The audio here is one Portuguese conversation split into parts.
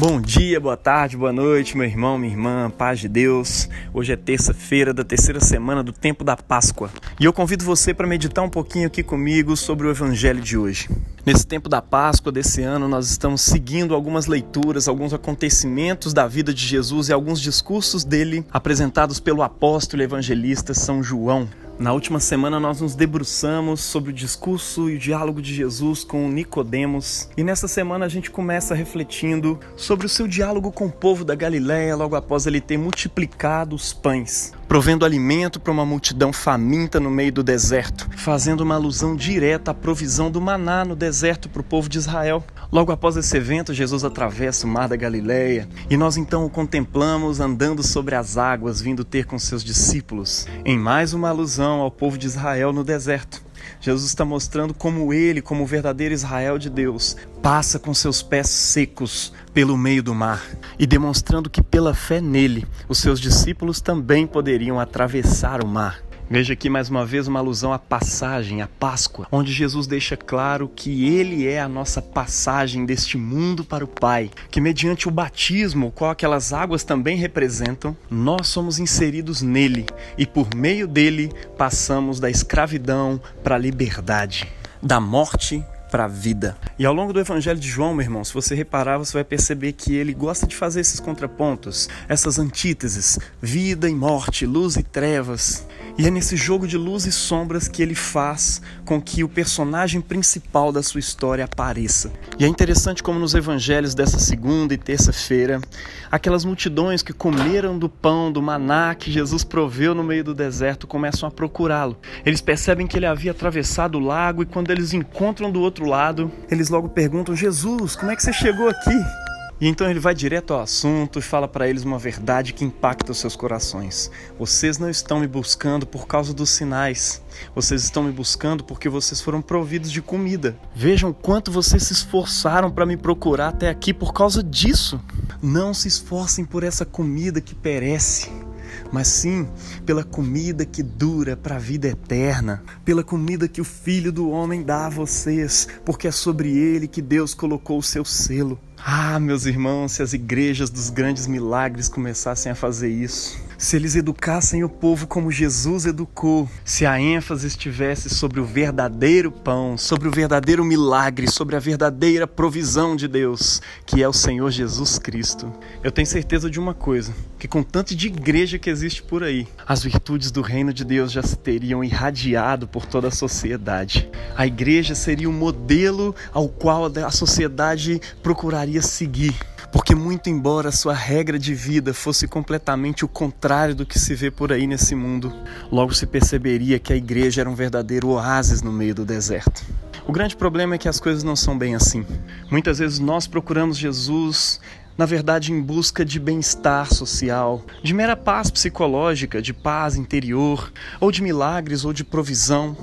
Bom dia, boa tarde, boa noite, meu irmão, minha irmã, paz de Deus. Hoje é terça-feira da terceira semana do tempo da Páscoa e eu convido você para meditar um pouquinho aqui comigo sobre o Evangelho de hoje. Nesse tempo da Páscoa desse ano, nós estamos seguindo algumas leituras, alguns acontecimentos da vida de Jesus e alguns discursos dele apresentados pelo apóstolo evangelista São João. Na última semana nós nos debruçamos sobre o discurso e o diálogo de Jesus com Nicodemos, e nessa semana a gente começa refletindo sobre o seu diálogo com o povo da Galiléia logo após ele ter multiplicado os pães, provendo alimento para uma multidão faminta no meio do deserto, fazendo uma alusão direta à provisão do maná no deserto para o povo de Israel. Logo após esse evento, Jesus atravessa o mar da Galileia e nós então o contemplamos andando sobre as águas, vindo ter com seus discípulos, em mais uma alusão ao povo de Israel no deserto. Jesus está mostrando como ele, como o verdadeiro Israel de Deus, passa com seus pés secos pelo meio do mar e demonstrando que pela fé nele, os seus discípulos também poderiam atravessar o mar. Veja aqui mais uma vez uma alusão à passagem, à Páscoa, onde Jesus deixa claro que ele é a nossa passagem deste mundo para o Pai, que mediante o batismo, qual aquelas águas também representam, nós somos inseridos nele e por meio dele passamos da escravidão para a liberdade, da morte para a vida. E ao longo do Evangelho de João, meu irmão, se você reparar, você vai perceber que ele gosta de fazer esses contrapontos, essas antíteses, vida e morte, luz e trevas. E é nesse jogo de luz e sombras que ele faz com que o personagem principal da sua história apareça. E é interessante como nos evangelhos dessa segunda e terça-feira, aquelas multidões que comeram do pão, do maná que Jesus proveu no meio do deserto começam a procurá-lo. Eles percebem que ele havia atravessado o lago e quando eles encontram do outro lado, eles logo perguntam: Jesus, como é que você chegou aqui? E então ele vai direto ao assunto e fala para eles uma verdade que impacta os seus corações. Vocês não estão me buscando por causa dos sinais. Vocês estão me buscando porque vocês foram providos de comida. Vejam quanto vocês se esforçaram para me procurar até aqui por causa disso. Não se esforcem por essa comida que perece mas sim pela comida que dura para a vida eterna, pela comida que o Filho do Homem dá a vocês, porque é sobre ele que Deus colocou o seu selo. Ah, meus irmãos, se as igrejas dos grandes milagres começassem a fazer isso, se eles educassem o povo como Jesus educou, se a ênfase estivesse sobre o verdadeiro pão, sobre o verdadeiro milagre, sobre a verdadeira provisão de Deus, que é o Senhor Jesus Cristo, eu tenho certeza de uma coisa: que com tanto de igreja que existe por aí, as virtudes do reino de Deus já se teriam irradiado por toda a sociedade. A igreja seria o modelo ao qual a sociedade procuraria seguir. Porque, muito embora sua regra de vida fosse completamente o contrário do que se vê por aí nesse mundo, logo se perceberia que a igreja era um verdadeiro oásis no meio do deserto. O grande problema é que as coisas não são bem assim. Muitas vezes nós procuramos Jesus na verdade em busca de bem-estar social, de mera paz psicológica, de paz interior, ou de milagres ou de provisão,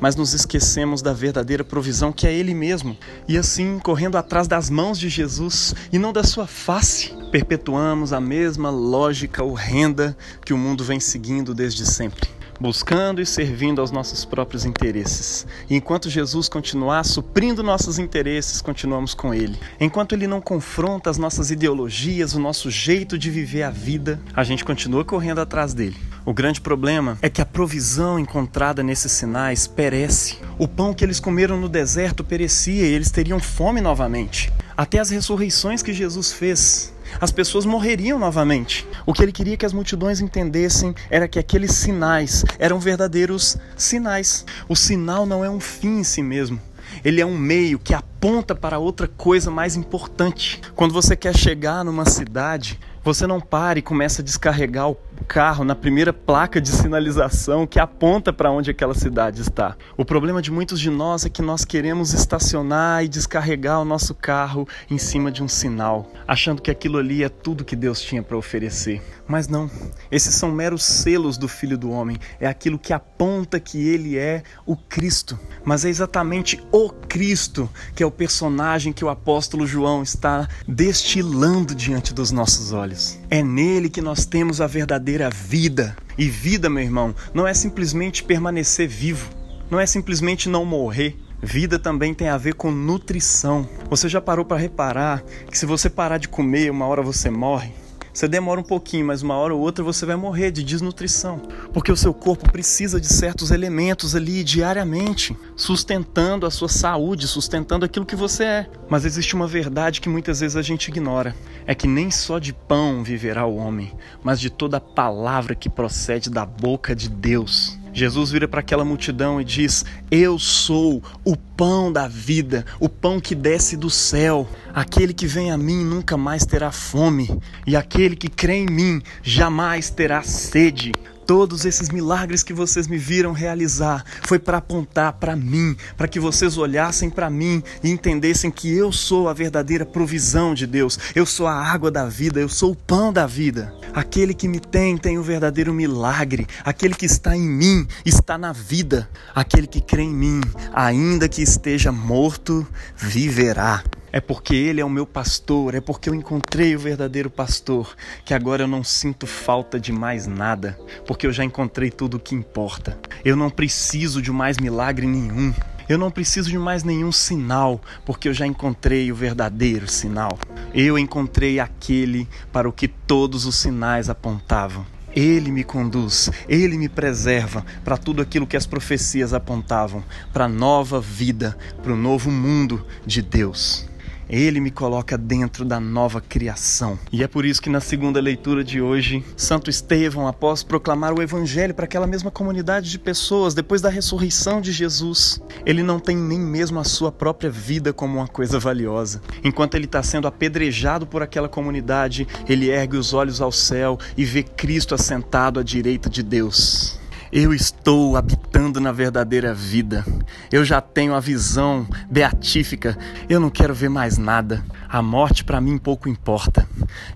mas nos esquecemos da verdadeira provisão que é Ele mesmo, e assim, correndo atrás das mãos de Jesus e não da sua face, perpetuamos a mesma lógica horrenda que o mundo vem seguindo desde sempre buscando e servindo aos nossos próprios interesses. E enquanto Jesus continuar suprindo nossos interesses, continuamos com Ele. Enquanto Ele não confronta as nossas ideologias, o nosso jeito de viver a vida, a gente continua correndo atrás dele. O grande problema é que a provisão encontrada nesses sinais perece. O pão que eles comeram no deserto perecia e eles teriam fome novamente. Até as ressurreições que Jesus fez as pessoas morreriam novamente. O que ele queria que as multidões entendessem era que aqueles sinais eram verdadeiros sinais. O sinal não é um fim em si mesmo. Ele é um meio que aponta para outra coisa mais importante. Quando você quer chegar numa cidade, você não para e começa a descarregar o carro na primeira placa de sinalização que aponta para onde aquela cidade está. O problema de muitos de nós é que nós queremos estacionar e descarregar o nosso carro em cima de um sinal, achando que aquilo ali é tudo que Deus tinha para oferecer. Mas não, esses são meros selos do Filho do Homem, é aquilo que aponta que ele é o Cristo. Mas é exatamente o Cristo que é o personagem que o apóstolo João está destilando diante dos nossos olhos. É nele que nós temos a verdadeira vida. E vida, meu irmão, não é simplesmente permanecer vivo, não é simplesmente não morrer. Vida também tem a ver com nutrição. Você já parou para reparar que se você parar de comer, uma hora você morre? Você demora um pouquinho, mas uma hora ou outra você vai morrer de desnutrição. Porque o seu corpo precisa de certos elementos ali diariamente, sustentando a sua saúde, sustentando aquilo que você é. Mas existe uma verdade que muitas vezes a gente ignora: é que nem só de pão viverá o homem, mas de toda palavra que procede da boca de Deus. Jesus vira para aquela multidão e diz: Eu sou o pão da vida, o pão que desce do céu. Aquele que vem a mim nunca mais terá fome, e aquele que crê em mim jamais terá sede. Todos esses milagres que vocês me viram realizar foi para apontar para mim, para que vocês olhassem para mim e entendessem que eu sou a verdadeira provisão de Deus. Eu sou a água da vida, eu sou o pão da vida. Aquele que me tem tem o verdadeiro milagre. Aquele que está em mim está na vida. Aquele que crê em mim, ainda que esteja morto, viverá. É porque Ele é o meu pastor, é porque eu encontrei o verdadeiro pastor, que agora eu não sinto falta de mais nada, porque eu já encontrei tudo o que importa. Eu não preciso de mais milagre nenhum. Eu não preciso de mais nenhum sinal, porque eu já encontrei o verdadeiro sinal. Eu encontrei aquele para o que todos os sinais apontavam. Ele me conduz, ele me preserva para tudo aquilo que as profecias apontavam, para a nova vida, para o novo mundo de Deus. Ele me coloca dentro da nova criação. E é por isso que na segunda leitura de hoje, Santo Estevão, após proclamar o evangelho para aquela mesma comunidade de pessoas depois da ressurreição de Jesus, ele não tem nem mesmo a sua própria vida como uma coisa valiosa. Enquanto ele está sendo apedrejado por aquela comunidade, ele ergue os olhos ao céu e vê Cristo assentado à direita de Deus. Eu estou habitando na verdadeira vida. Eu já tenho a visão beatífica. Eu não quero ver mais nada. A morte para mim pouco importa.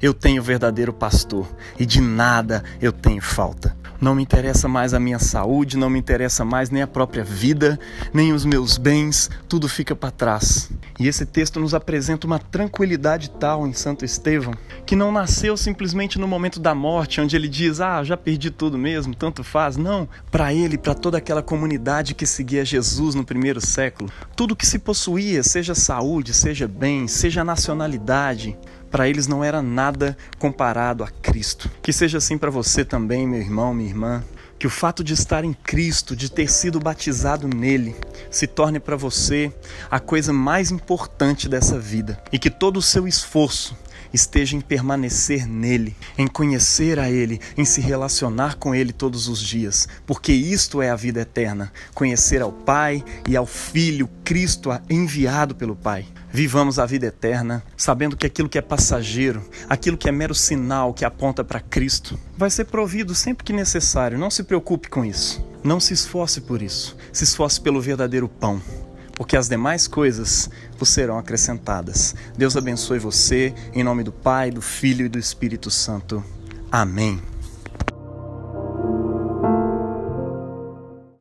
Eu tenho o verdadeiro pastor e de nada eu tenho falta. Não me interessa mais a minha saúde, não me interessa mais nem a própria vida, nem os meus bens, tudo fica para trás. E esse texto nos apresenta uma tranquilidade tal em Santo Estevão, que não nasceu simplesmente no momento da morte, onde ele diz: Ah, já perdi tudo mesmo, tanto faz. Não, para ele, para toda aquela comunidade que seguia Jesus no primeiro século, tudo que se possuía, seja saúde, seja bem, seja nacionalidade, para eles não era nada comparado a Cristo. Que seja assim para você também, meu irmão, minha irmã. Que o fato de estar em Cristo, de ter sido batizado nele, se torne para você a coisa mais importante dessa vida. E que todo o seu esforço esteja em permanecer nele, em conhecer a ele, em se relacionar com ele todos os dias, porque isto é a vida eterna: conhecer ao Pai e ao Filho, Cristo enviado pelo Pai. Vivamos a vida eterna, sabendo que aquilo que é passageiro, aquilo que é mero sinal que aponta para Cristo, vai ser provido sempre que necessário. Não se preocupe com isso. Não se esforce por isso. Se esforce pelo verdadeiro pão, porque as demais coisas vos serão acrescentadas. Deus abençoe você, em nome do Pai, do Filho e do Espírito Santo. Amém.